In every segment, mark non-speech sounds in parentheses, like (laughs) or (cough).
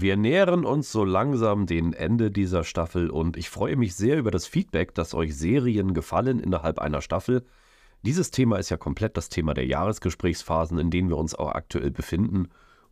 Wir nähern uns so langsam dem Ende dieser Staffel und ich freue mich sehr über das Feedback, dass euch Serien gefallen innerhalb einer Staffel. Dieses Thema ist ja komplett das Thema der Jahresgesprächsphasen, in denen wir uns auch aktuell befinden.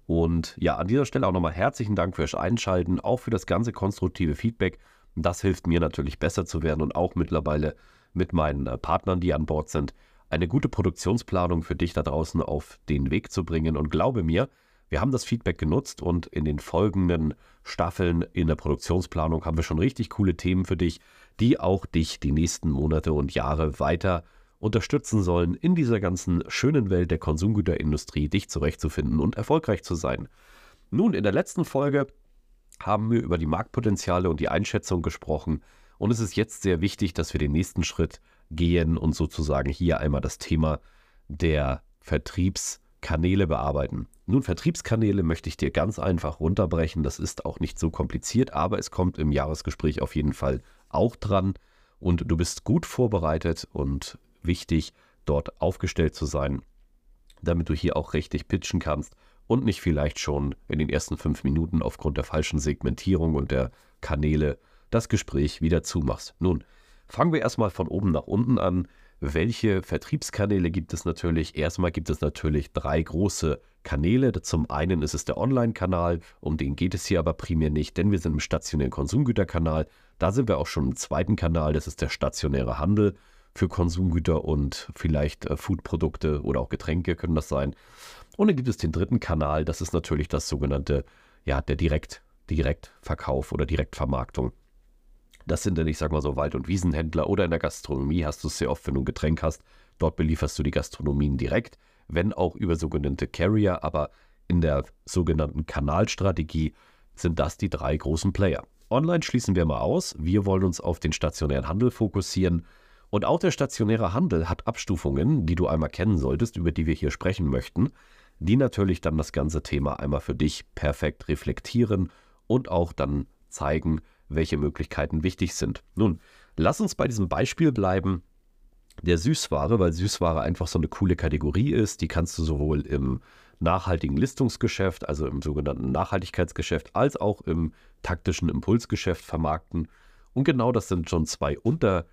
Und ja, an dieser Stelle auch nochmal herzlichen Dank fürs Einschalten, auch für das ganze konstruktive Feedback. Das hilft mir natürlich besser zu werden und auch mittlerweile mit meinen äh, Partnern, die an Bord sind, eine gute Produktionsplanung für dich da draußen auf den Weg zu bringen. Und glaube mir, wir haben das Feedback genutzt und in den folgenden Staffeln in der Produktionsplanung haben wir schon richtig coole Themen für dich, die auch dich die nächsten Monate und Jahre weiter unterstützen sollen, in dieser ganzen schönen Welt der Konsumgüterindustrie dich zurechtzufinden und erfolgreich zu sein. Nun, in der letzten Folge haben wir über die Marktpotenziale und die Einschätzung gesprochen und es ist jetzt sehr wichtig, dass wir den nächsten Schritt gehen und sozusagen hier einmal das Thema der Vertriebskanäle bearbeiten. Nun, Vertriebskanäle möchte ich dir ganz einfach runterbrechen. Das ist auch nicht so kompliziert, aber es kommt im Jahresgespräch auf jeden Fall auch dran. Und du bist gut vorbereitet und wichtig, dort aufgestellt zu sein, damit du hier auch richtig pitchen kannst und nicht vielleicht schon in den ersten fünf Minuten aufgrund der falschen Segmentierung und der Kanäle das Gespräch wieder zumachst. Nun, fangen wir erstmal von oben nach unten an. Welche Vertriebskanäle gibt es natürlich? Erstmal gibt es natürlich drei große Kanäle. Zum einen ist es der Online-Kanal, um den geht es hier aber primär nicht, denn wir sind im stationären Konsumgüterkanal. Da sind wir auch schon im zweiten Kanal, das ist der stationäre Handel für Konsumgüter und vielleicht äh, Foodprodukte oder auch Getränke können das sein. Und dann gibt es den dritten Kanal, das ist natürlich das sogenannte, ja, der Direkt, Direktverkauf oder Direktvermarktung. Das sind dann, ich sag mal so, Wald- und Wiesenhändler oder in der Gastronomie hast du es sehr oft, wenn du ein Getränk hast. Dort belieferst du die Gastronomien direkt, wenn auch über sogenannte Carrier, aber in der sogenannten Kanalstrategie sind das die drei großen Player. Online schließen wir mal aus. Wir wollen uns auf den stationären Handel fokussieren. Und auch der stationäre Handel hat Abstufungen, die du einmal kennen solltest, über die wir hier sprechen möchten, die natürlich dann das ganze Thema einmal für dich perfekt reflektieren und auch dann zeigen, welche Möglichkeiten wichtig sind. Nun, lass uns bei diesem Beispiel bleiben der Süßware, weil Süßware einfach so eine coole Kategorie ist. Die kannst du sowohl im nachhaltigen Listungsgeschäft, also im sogenannten Nachhaltigkeitsgeschäft, als auch im taktischen Impulsgeschäft vermarkten. Und genau das sind schon zwei Unter-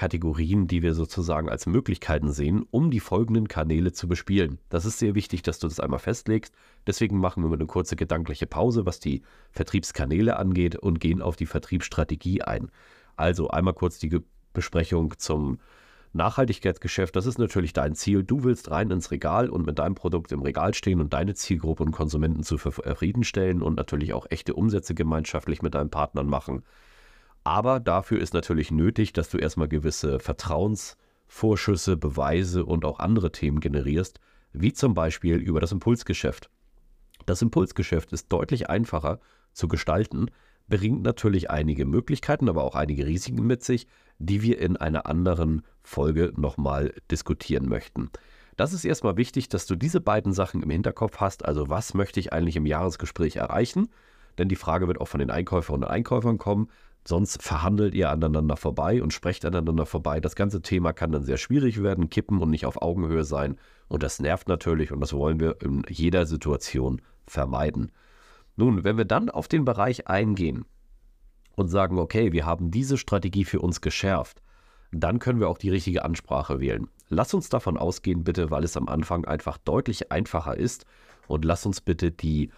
Kategorien, die wir sozusagen als Möglichkeiten sehen, um die folgenden Kanäle zu bespielen. Das ist sehr wichtig, dass du das einmal festlegst. Deswegen machen wir mal eine kurze gedankliche Pause, was die Vertriebskanäle angeht und gehen auf die Vertriebsstrategie ein. Also einmal kurz die Besprechung zum Nachhaltigkeitsgeschäft. Das ist natürlich dein Ziel. Du willst rein ins Regal und mit deinem Produkt im Regal stehen und deine Zielgruppe und Konsumenten zufriedenstellen und natürlich auch echte Umsätze gemeinschaftlich mit deinen Partnern machen. Aber dafür ist natürlich nötig, dass du erstmal gewisse Vertrauensvorschüsse, Beweise und auch andere Themen generierst, wie zum Beispiel über das Impulsgeschäft. Das Impulsgeschäft ist deutlich einfacher zu gestalten, bringt natürlich einige Möglichkeiten, aber auch einige Risiken mit sich, die wir in einer anderen Folge nochmal diskutieren möchten. Das ist erstmal wichtig, dass du diese beiden Sachen im Hinterkopf hast. Also was möchte ich eigentlich im Jahresgespräch erreichen? Denn die Frage wird auch von den Einkäuferinnen und Einkäufern kommen. Sonst verhandelt ihr aneinander vorbei und sprecht aneinander vorbei. Das ganze Thema kann dann sehr schwierig werden, kippen und nicht auf Augenhöhe sein. Und das nervt natürlich und das wollen wir in jeder Situation vermeiden. Nun, wenn wir dann auf den Bereich eingehen und sagen, okay, wir haben diese Strategie für uns geschärft, dann können wir auch die richtige Ansprache wählen. Lass uns davon ausgehen, bitte, weil es am Anfang einfach deutlich einfacher ist. Und lass uns bitte die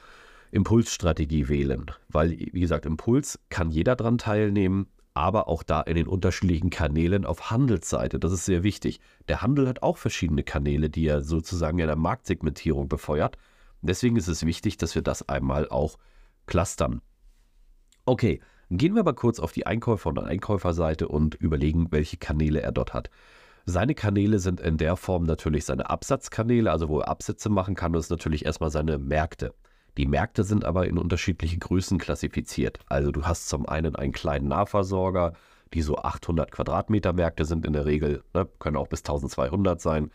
Impulsstrategie wählen. Weil, wie gesagt, Impuls kann jeder dran teilnehmen, aber auch da in den unterschiedlichen Kanälen auf Handelsseite. Das ist sehr wichtig. Der Handel hat auch verschiedene Kanäle, die er sozusagen in der Marktsegmentierung befeuert. Deswegen ist es wichtig, dass wir das einmal auch clustern. Okay, gehen wir aber kurz auf die Einkäufer- und Einkäuferseite und überlegen, welche Kanäle er dort hat. Seine Kanäle sind in der Form natürlich seine Absatzkanäle, also wo er Absätze machen kann, und ist natürlich erstmal seine Märkte. Die Märkte sind aber in unterschiedliche Größen klassifiziert. Also du hast zum einen einen kleinen Nahversorger, die so 800 Quadratmeter Märkte sind in der Regel, ne, können auch bis 1200 sein.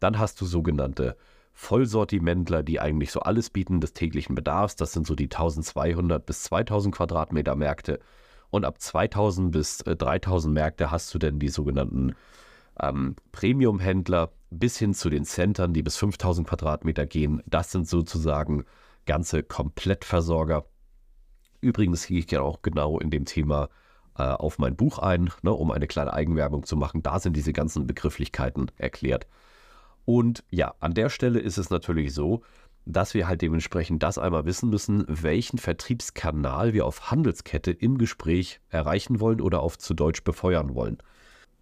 Dann hast du sogenannte Vollsortimentler, die eigentlich so alles bieten des täglichen Bedarfs. Das sind so die 1200 bis 2000 Quadratmeter Märkte. Und ab 2000 bis 3000 äh, Märkte hast du dann die sogenannten ähm, Premium-Händler bis hin zu den Centern, die bis 5000 Quadratmeter gehen. Das sind sozusagen ganze Komplettversorger. Übrigens gehe ich ja auch genau in dem Thema äh, auf mein Buch ein, ne, um eine kleine Eigenwerbung zu machen. Da sind diese ganzen Begrifflichkeiten erklärt. Und ja, an der Stelle ist es natürlich so, dass wir halt dementsprechend das einmal wissen müssen, welchen Vertriebskanal wir auf Handelskette im Gespräch erreichen wollen oder auf zu Deutsch befeuern wollen.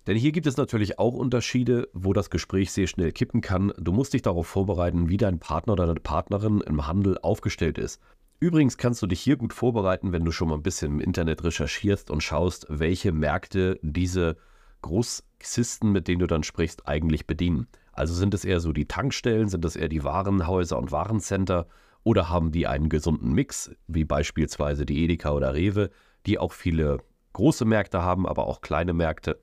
Denn hier gibt es natürlich auch Unterschiede, wo das Gespräch sehr schnell kippen kann. Du musst dich darauf vorbereiten, wie dein Partner oder deine Partnerin im Handel aufgestellt ist. Übrigens kannst du dich hier gut vorbereiten, wenn du schon mal ein bisschen im Internet recherchierst und schaust, welche Märkte diese Großxisten, mit denen du dann sprichst, eigentlich bedienen. Also sind es eher so die Tankstellen, sind es eher die Warenhäuser und Warencenter oder haben die einen gesunden Mix, wie beispielsweise die Edeka oder Rewe, die auch viele große Märkte haben, aber auch kleine Märkte.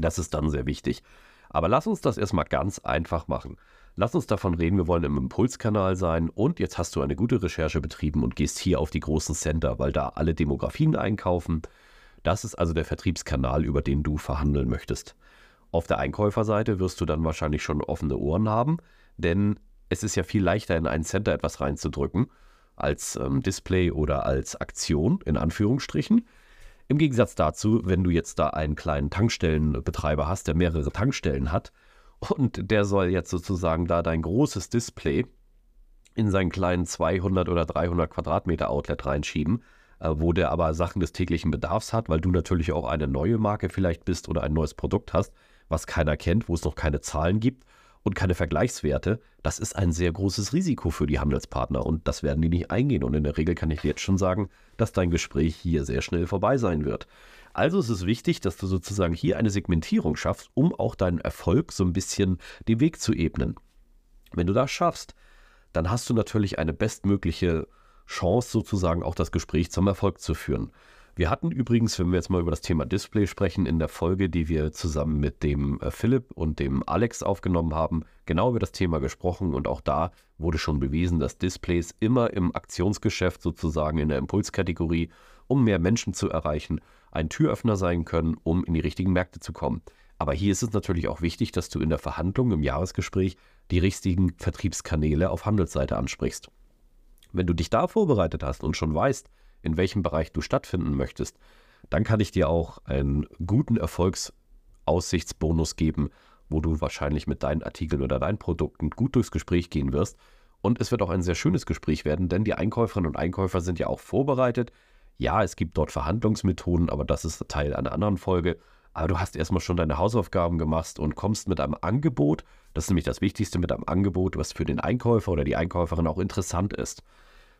Das ist dann sehr wichtig. Aber lass uns das erstmal ganz einfach machen. Lass uns davon reden, wir wollen im Impulskanal sein und jetzt hast du eine gute Recherche betrieben und gehst hier auf die großen Center, weil da alle Demografien einkaufen. Das ist also der Vertriebskanal, über den du verhandeln möchtest. Auf der Einkäuferseite wirst du dann wahrscheinlich schon offene Ohren haben, denn es ist ja viel leichter, in einen Center etwas reinzudrücken, als ähm, Display oder als Aktion, in Anführungsstrichen. Im Gegensatz dazu, wenn du jetzt da einen kleinen Tankstellenbetreiber hast, der mehrere Tankstellen hat und der soll jetzt sozusagen da dein großes Display in seinen kleinen 200 oder 300 Quadratmeter Outlet reinschieben, äh, wo der aber Sachen des täglichen Bedarfs hat, weil du natürlich auch eine neue Marke vielleicht bist oder ein neues Produkt hast, was keiner kennt, wo es noch keine Zahlen gibt und keine Vergleichswerte, das ist ein sehr großes Risiko für die Handelspartner und das werden die nicht eingehen. Und in der Regel kann ich dir jetzt schon sagen, dass dein Gespräch hier sehr schnell vorbei sein wird. Also ist es wichtig, dass du sozusagen hier eine Segmentierung schaffst, um auch deinen Erfolg so ein bisschen den Weg zu ebnen. Wenn du das schaffst, dann hast du natürlich eine bestmögliche Chance, sozusagen auch das Gespräch zum Erfolg zu führen. Wir hatten übrigens, wenn wir jetzt mal über das Thema Display sprechen, in der Folge, die wir zusammen mit dem äh, Philipp und dem Alex aufgenommen haben, genau über das Thema gesprochen und auch da wurde schon bewiesen, dass Displays immer im Aktionsgeschäft sozusagen in der Impulskategorie, um mehr Menschen zu erreichen, ein Türöffner sein können, um in die richtigen Märkte zu kommen. Aber hier ist es natürlich auch wichtig, dass du in der Verhandlung, im Jahresgespräch, die richtigen Vertriebskanäle auf Handelsseite ansprichst. Wenn du dich da vorbereitet hast und schon weißt, in welchem Bereich du stattfinden möchtest, dann kann ich dir auch einen guten Erfolgsaussichtsbonus geben, wo du wahrscheinlich mit deinen Artikeln oder deinen Produkten gut durchs Gespräch gehen wirst. Und es wird auch ein sehr schönes Gespräch werden, denn die Einkäuferinnen und Einkäufer sind ja auch vorbereitet. Ja, es gibt dort Verhandlungsmethoden, aber das ist Teil einer anderen Folge. Aber du hast erstmal schon deine Hausaufgaben gemacht und kommst mit einem Angebot, das ist nämlich das Wichtigste, mit einem Angebot, was für den Einkäufer oder die Einkäuferin auch interessant ist.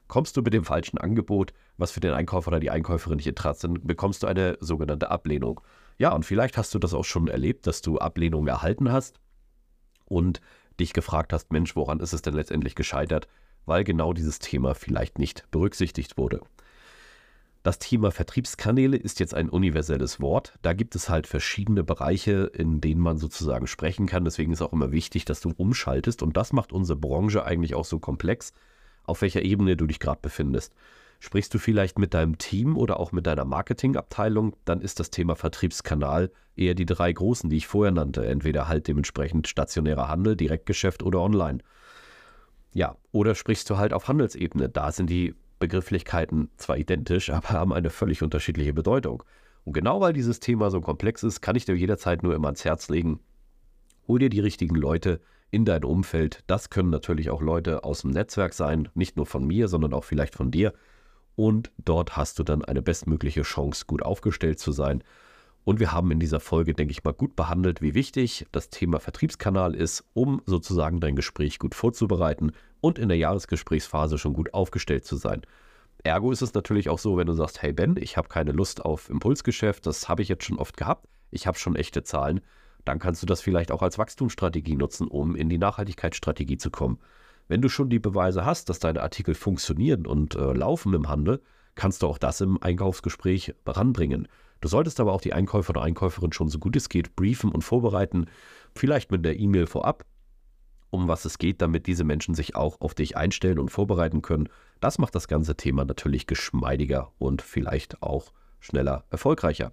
Kommst du mit dem falschen Angebot, was für den Einkäufer oder die Einkäuferin nicht interessant ist, bekommst du eine sogenannte Ablehnung. Ja, und vielleicht hast du das auch schon erlebt, dass du Ablehnungen erhalten hast und dich gefragt hast, Mensch, woran ist es denn letztendlich gescheitert, weil genau dieses Thema vielleicht nicht berücksichtigt wurde. Das Thema Vertriebskanäle ist jetzt ein universelles Wort. Da gibt es halt verschiedene Bereiche, in denen man sozusagen sprechen kann. Deswegen ist auch immer wichtig, dass du umschaltest. Und das macht unsere Branche eigentlich auch so komplex, auf welcher Ebene du dich gerade befindest. Sprichst du vielleicht mit deinem Team oder auch mit deiner Marketingabteilung, dann ist das Thema Vertriebskanal eher die drei großen, die ich vorher nannte. Entweder halt dementsprechend stationärer Handel, Direktgeschäft oder online. Ja, oder sprichst du halt auf Handelsebene. Da sind die Begrifflichkeiten zwar identisch, (laughs) aber haben eine völlig unterschiedliche Bedeutung. Und genau weil dieses Thema so komplex ist, kann ich dir jederzeit nur immer ans Herz legen, hol dir die richtigen Leute, in dein Umfeld. Das können natürlich auch Leute aus dem Netzwerk sein, nicht nur von mir, sondern auch vielleicht von dir. Und dort hast du dann eine bestmögliche Chance, gut aufgestellt zu sein. Und wir haben in dieser Folge, denke ich mal, gut behandelt, wie wichtig das Thema Vertriebskanal ist, um sozusagen dein Gespräch gut vorzubereiten und in der Jahresgesprächsphase schon gut aufgestellt zu sein. Ergo ist es natürlich auch so, wenn du sagst, hey Ben, ich habe keine Lust auf Impulsgeschäft, das habe ich jetzt schon oft gehabt, ich habe schon echte Zahlen, dann kannst du das vielleicht auch als Wachstumsstrategie nutzen, um in die Nachhaltigkeitsstrategie zu kommen. Wenn du schon die Beweise hast, dass deine Artikel funktionieren und äh, laufen im Handel, kannst du auch das im Einkaufsgespräch ranbringen. Du solltest aber auch die Einkäufer oder Einkäuferin schon so gut es geht briefen und vorbereiten, vielleicht mit der E-Mail vorab, um was es geht, damit diese Menschen sich auch auf dich einstellen und vorbereiten können. Das macht das ganze Thema natürlich geschmeidiger und vielleicht auch schneller erfolgreicher.